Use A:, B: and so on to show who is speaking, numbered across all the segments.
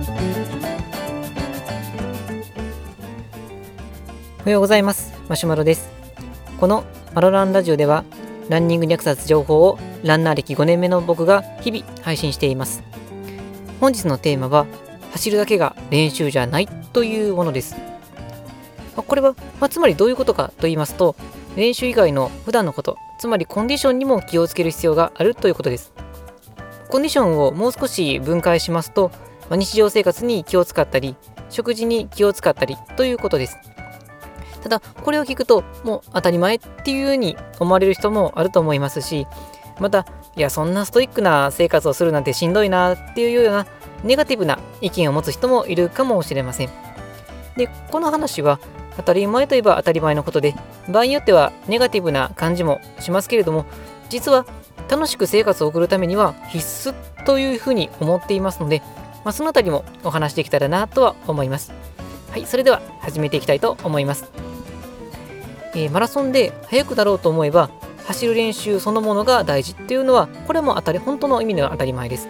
A: おはようございます。マシュマロです。このマロランラジオではランニングに役立つ情報をランナー歴5年目の僕が日々配信しています。本日のテーマは走るだけが練習じゃないというものです。これは、まあ、つまりどういうことかと言いますと練習以外の普段のことつまりコンディションにも気をつける必要があるということです。コンディションをもう少し分解しますと、まあ、日常生活に気を使ったり食事に気を使ったりということです。ただこれを聞くともう当たり前っていうふうに思われる人もあると思いますしまたいやそんなストイックな生活をするなんてしんどいなっていうようなネガティブな意見を持つ人もいるかもしれません。でこの話は当たり前といえば当たり前のことで場合によってはネガティブな感じもしますけれども実は楽しく生活を送るためには必須というふうに思っていますので、まあ、そのあたりもお話できたらなとは思います。はいそれでは始めていきたいと思います。えー、マラソンで速くなろうと思えば走る練習そのものが大事っていうのはこれも当たり本当の意味では当たり前です。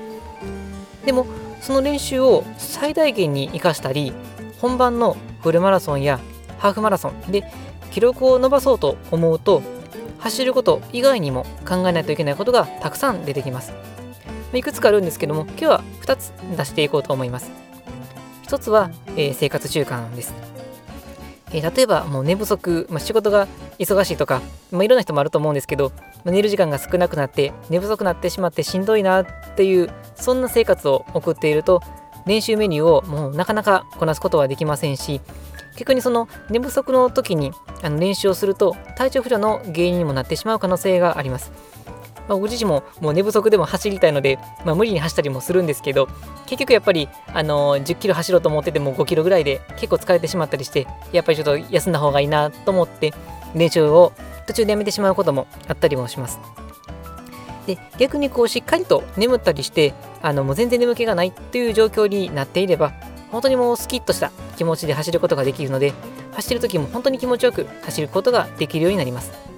A: でもその練習を最大限に生かしたり本番のフルマラソンやハーフマラソンで記録を伸ばそうと思うと走ること以外にも考えないといけないことがたくさん出てきます。いくつかあるんですけども今日は2つ出していこうと思います1つは、えー、生活習慣ですえー、例えばもう寝不足、まあ、仕事が忙しいとか、まあ、いろんな人もあると思うんですけど、まあ、寝る時間が少なくなって寝不足になってしまってしんどいなっていうそんな生活を送っていると練習メニューをもうなかなかこなすことはできませんし逆にその寝不足の時にあの練習をすると体調不良の原因にもなってしまう可能性があります。まあ、僕自身ももう寝不足でも走りたいので、まあ、無理に走ったりもするんですけど結局やっぱり、あのー、10キロ走ろうと思ってても5キロぐらいで結構疲れてしまったりしてやっぱりちょっと休んだ方がいいなと思って練習を途中でやめてしまうこともあったりもします。で逆にこうしっかりと眠ったりしてあのもう全然眠気がないっていう状況になっていれば本当にもうスキッとした気持ちで走ることができるので走る時も本当に気持ちよく走ることができるようになります。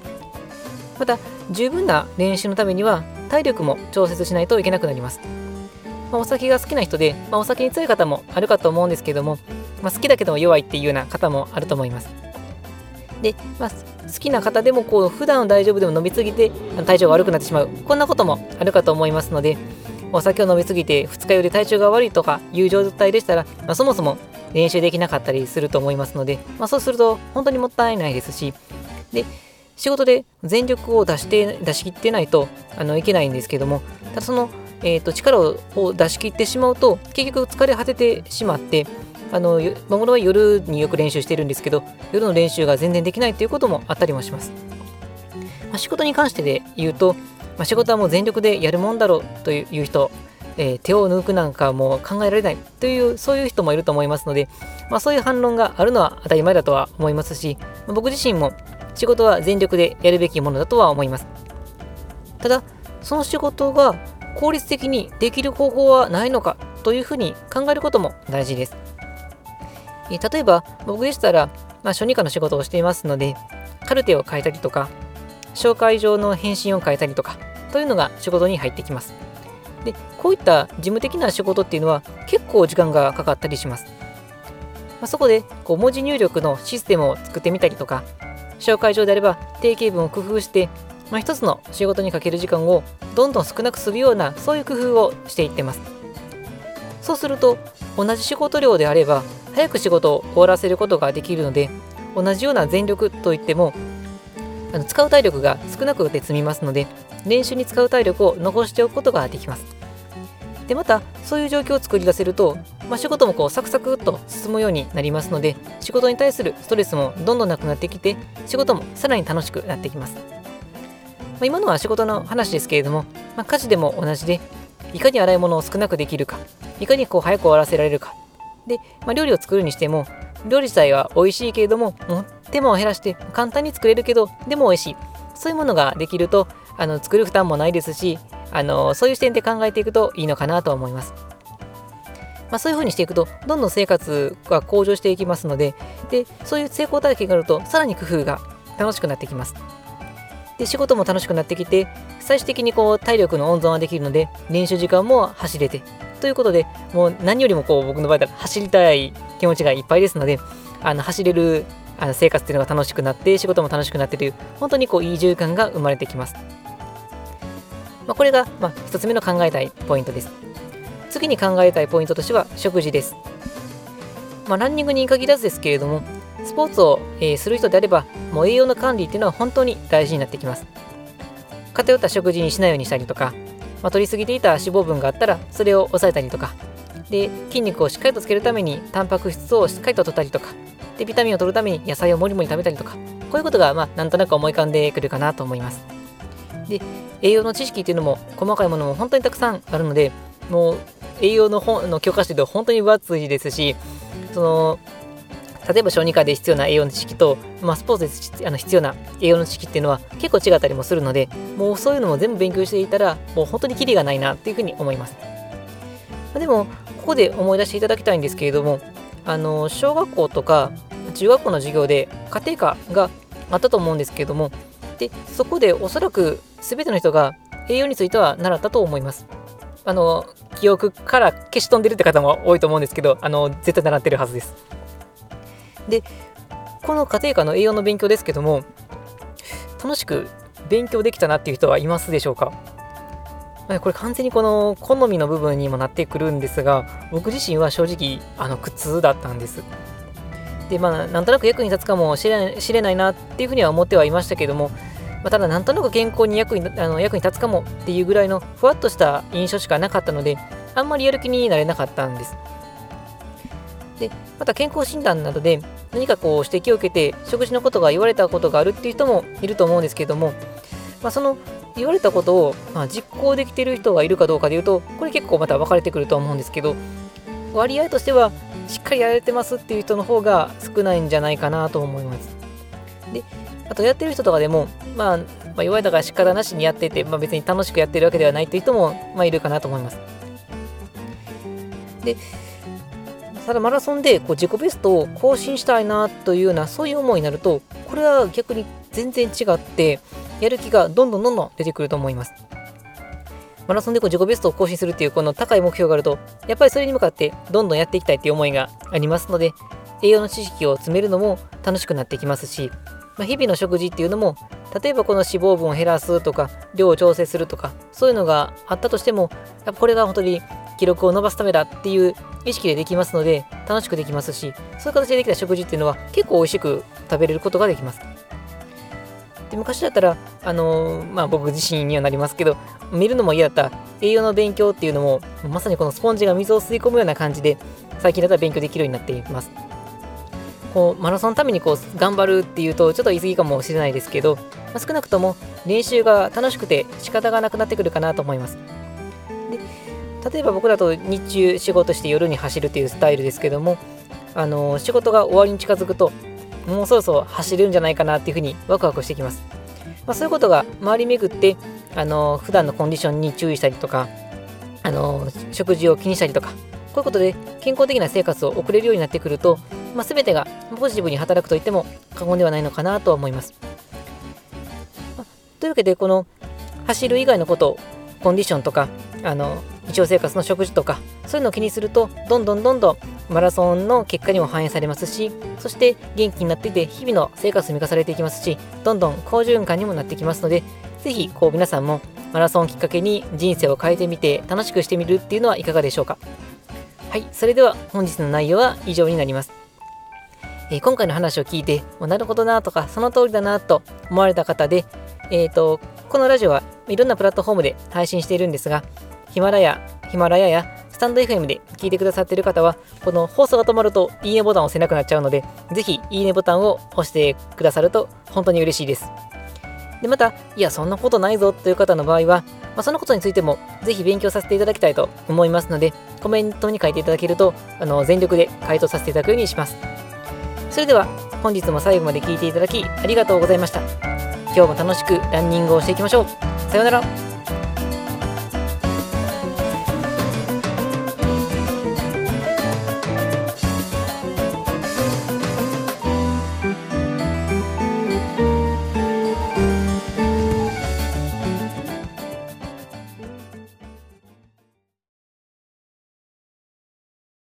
A: また十分な練習のためには体力も調節しないといけなくなります、まあ、お酒が好きな人で、まあ、お酒に強い方もあるかと思うんですけども、まあ、好きだけども弱いっていうような方もあると思います。で、まあ、好きな方でもこう普段大丈夫でも飲みすぎて体調が悪くなってしまうこんなこともあるかと思いますのでお酒を飲みすぎて二日酔いで体調が悪いとかいう状態でしたら、まあ、そもそも練習できなかったりすると思いますので、まあ、そうすると本当にもったいないですしで仕事で全力を出して出し切ってないとあのいけないんですけどもただその、えーと、力を出し切ってしまうと結局疲れ果ててしまってあの僕は夜によく練習してるんですけど夜の練習が全然できないということもあったりもします、まあ、仕事に関してで言うと、まあ、仕事はもう全力でやるもんだろうという人えー、手を抜くなんかもう考えられないというそういう人もいると思いますので、まあ、そういう反論があるのは当たり前だとは思いますし僕自身も仕事は全力でやるべきものだとは思います。ただ、その仕事が効率的にできる方法はないのかというふうに考えることも大事です。え例えば、僕でしたら、まあ、初任科の仕事をしていますので、カルテを書いたりとか、紹介状の返信を書いたりとか、というのが仕事に入ってきます。で、こういった事務的な仕事っていうのは結構時間がかかったりします。まあ、そこでこう文字入力のシステムを作ってみたりとか、紹介状であれば定型文を工夫して、まあ、一つの仕事にかける時間をどんどん少なくするようなそういう工夫をしていってます。そうすると同じ仕事量であれば早く仕事を終わらせることができるので同じような全力といってもあの使う体力が少なくて済みますので練習に使う体力を残しておくことができます。でまたそういう状況を作り出せるとまあ、仕事もこうサクサクっと進むようになりますので仕事に対するストレスもどんどんなくなってきて仕事もさらに楽しくなってきます、まあ、今のは仕事の話ですけれども、まあ、家事でも同じでいかに洗い物を少なくできるかいかにこう早く終わらせられるか。で、まあ、料理を作るにしても料理自体は美味しいけれども手間を減らして簡単に作れるけどでも美味しい。そういうものができるとあの作る負担もないですしあのそういう視点で考えていくといいのかなと思います。まあ、そういう風にしていくとどんどん生活が向上していきますのででそういう成功体験があるとさらに工夫が楽しくなってきますで仕事も楽しくなってきて最終的にこう体力の温存はできるので練習時間も走れてということで、もう何よりもこう僕の場合だと走りたい気持ちがいっぱいですので、あの走れるあの生活っていうのが楽しくなって、仕事も楽しくなってという、本当にこういい循環が生まれてきます。まあ、これが、まあ、1つ目の考えたいポイントです。次に考えたいポイントとしては食事です。まあ、ランニングに限らずですけれども、スポーツを、えー、する人であれば、もう栄養の管理っていうのは本当に大事になってきます。偏った食事にしないようにしたりとか、まあ、取りすぎていた脂肪分があったら、それを抑えたりとか、で、筋肉をしっかりとつけるために、タンパク質をしっかりと取ったりとか、で、ビタミンを取るために野菜をもりもり食べたりとか、こういうことが、まあ、なんとなく思い浮かんでくるかなと思います。で、栄養の知識っていうのも、細かいものも本当にたくさんあるので、もう、栄養の本の教科書で本当に分厚いですし、その、例えば小児科で必要な栄養の知識と、まあ、スポーツであの必要な栄養の知識っていうのは結構違ったりもするので、もうそういうのも全部勉強していたら、もう本当にキリがないなっていうふうに思います。まあでも、ここで思い出していただきたいんですけれども、あの小学校とか中学校の授業で家庭科があったと思うんですけれども、でそこでおそらく全ての人が栄養については習ったと思います。あの記憶から消し飛んでるって方も多いと思うんですけど、あの絶対習ってるはずです。で、この家庭科の栄養の勉強ですけども、楽しく勉強できたなっていう人はいますでしょうか？これ完全にこの好みの部分にもなってくるんですが、僕自身は正直、あの、苦痛だったんです。で、まあ、なんとなく役に立つかもしれしれないなっていうふうには思ってはいましたけども、まあ、ただ、なんとなく健康に役にあの役に立つかもっていうぐらいのふわっとした印象しかなかったので、あんまりやる気になれなかったんです。で、また健康診断などで何かこう指摘を受けて食事のことが言われたことがあるっていう人もいると思うんですけども、まあ、その言われたことを、まあ、実行できてる人がいるかどうかでいうとこれ結構また分かれてくると思うんですけど割合としてはしっかりやれてますっていう人の方が少ないんじゃないかなと思います。であとやってる人とかでも、まあ、まあ、言われたから仕方なしにやってて、まあ、別に楽しくやってるわけではないっていう人も、まあ、いるかなと思います。でただマラソンでこう自己ベストを更新したいなというようなそういう思いになるとこれは逆に全然違ってやる気がどんどんどんどん出てくると思います。マラソンでこう自己ベストを更新するっていうこの高い目標があるとやっぱりそれに向かってどんどんやっていきたいっていう思いがありますので栄養の知識を詰めるのも楽しくなってきますし、まあ、日々の食事っていうのも例えばこの脂肪分を減らすとか量を調整するとかそういうのがあったとしてもやっぱこれが本当に記録を伸ばすためだっていう意識でできますので楽しくできますしそういう形でできた食事っていうのは結構美味しく食べれることができますで昔だったらあのー、まあ僕自身にはなりますけど見るのも嫌だった。栄養の勉強っていうのもまさにこのスポンジが水を吸い込むような感じで最近だったら勉強できるようになっています。こうマラソンのためにこう頑張るっていうとちょっと言い過ぎかもしれないですけど、まあ、少なくとも練習が楽しくて仕方がなくなってくるかなと思います。で例えば僕だと日中仕事して夜に走るっていうスタイルですけども、あの仕事が終わりに近づくと、もうそろそろ走れるんじゃないかなっていうふうにワクワクしてきます。まあ、そういうことが回り巡って、あの普段のコンディションに注意したりとか、あの食事を気にしたりとか、こういうことで健康的な生活を送れるようになってくると、まあ、全てがポジティブに働くと言っても過言ではないのかなとは思います。ま、というわけで、この走る以外のことを、コンディションとか、あの日常生活の食事とかそういうのを気にするとどんどんどんどんマラソンの結果にも反映されますしそして元気になっていて日々の生活に満たされていきますしどんどん好循環にもなってきますので是非こう皆さんもマラソンをきっかけに人生を変えてみて楽しくしてみるっていうのはいかがでしょうか。はいそれでは本日の内容は以上になります。えー、今回の話を聞いて、なるほどなとか、その通りだなと思われた方で、えっ、ー、と、このラジオはいろんなプラットフォームで配信しているんですが、ヒマラヤ、ヒマラヤやタンド FM で聞いてくださっている方は、この放送が止まるといいねボタンを押せなくなっちゃうので、ぜひいいねボタンを押してくださると本当に嬉しいです。で、また、いや、そんなことないぞという方の場合は、まあ、そのことについてもぜひ勉強させていただきたいと思いますので、コメントに書いていただけると、あの全力で回答させていただくようにします。それでは、本日も最後まで聞いていただきありがとうございました。今日も楽しくランニングをしていきましょう。さようなら。